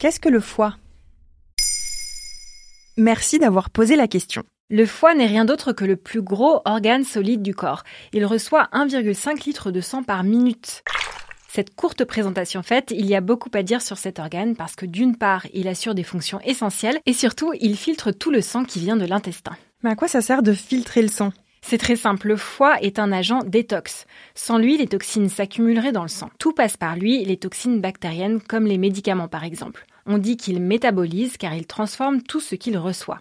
Qu'est-ce que le foie? Merci d'avoir posé la question. Le foie n'est rien d'autre que le plus gros organe solide du corps. Il reçoit 1,5 litre de sang par minute. Cette courte présentation faite, il y a beaucoup à dire sur cet organe parce que d'une part, il assure des fonctions essentielles et surtout, il filtre tout le sang qui vient de l'intestin. Mais à quoi ça sert de filtrer le sang? C'est très simple, le foie est un agent détox. Sans lui, les toxines s'accumuleraient dans le sang. Tout passe par lui, les toxines bactériennes comme les médicaments par exemple. On dit qu'il métabolise car il transforme tout ce qu'il reçoit.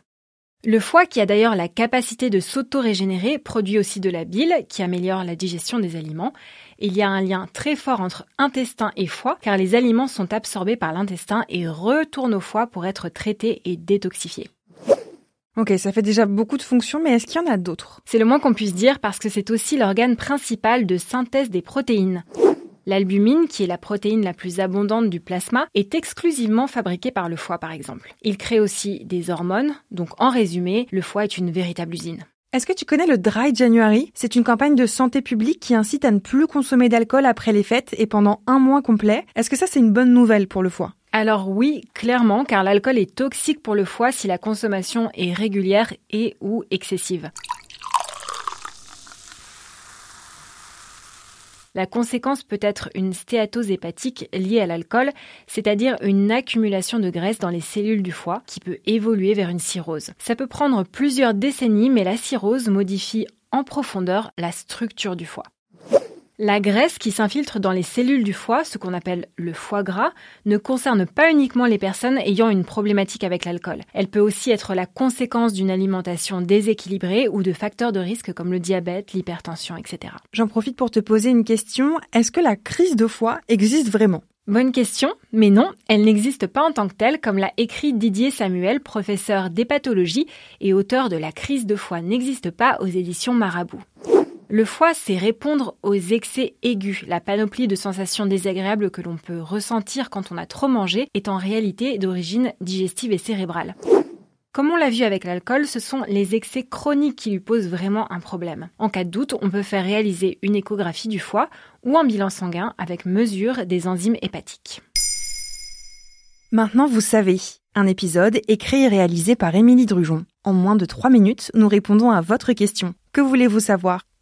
Le foie, qui a d'ailleurs la capacité de s'auto-régénérer, produit aussi de la bile, qui améliore la digestion des aliments. Il y a un lien très fort entre intestin et foie, car les aliments sont absorbés par l'intestin et retournent au foie pour être traités et détoxifiés. Ok, ça fait déjà beaucoup de fonctions, mais est-ce qu'il y en a d'autres? C'est le moins qu'on puisse dire parce que c'est aussi l'organe principal de synthèse des protéines. L'albumine, qui est la protéine la plus abondante du plasma, est exclusivement fabriquée par le foie par exemple. Il crée aussi des hormones, donc en résumé, le foie est une véritable usine. Est-ce que tu connais le Dry January? C'est une campagne de santé publique qui incite à ne plus consommer d'alcool après les fêtes et pendant un mois complet. Est-ce que ça c'est une bonne nouvelle pour le foie? Alors oui, clairement, car l'alcool est toxique pour le foie si la consommation est régulière et ou excessive. La conséquence peut être une stéatose hépatique liée à l'alcool, c'est-à-dire une accumulation de graisse dans les cellules du foie qui peut évoluer vers une cirrhose. Ça peut prendre plusieurs décennies, mais la cirrhose modifie en profondeur la structure du foie. La graisse qui s'infiltre dans les cellules du foie, ce qu'on appelle le foie gras, ne concerne pas uniquement les personnes ayant une problématique avec l'alcool. Elle peut aussi être la conséquence d'une alimentation déséquilibrée ou de facteurs de risque comme le diabète, l'hypertension, etc. J'en profite pour te poser une question. Est-ce que la crise de foie existe vraiment? Bonne question, mais non, elle n'existe pas en tant que telle, comme l'a écrit Didier Samuel, professeur d'hépatologie et auteur de La crise de foie n'existe pas aux éditions Marabout. Le foie, c'est répondre aux excès aigus. La panoplie de sensations désagréables que l'on peut ressentir quand on a trop mangé est en réalité d'origine digestive et cérébrale. Comme on l'a vu avec l'alcool, ce sont les excès chroniques qui lui posent vraiment un problème. En cas de doute, on peut faire réaliser une échographie du foie ou un bilan sanguin avec mesure des enzymes hépatiques. Maintenant, vous savez. Un épisode écrit et réalisé par Émilie Drujon. En moins de 3 minutes, nous répondons à votre question. Que voulez-vous savoir?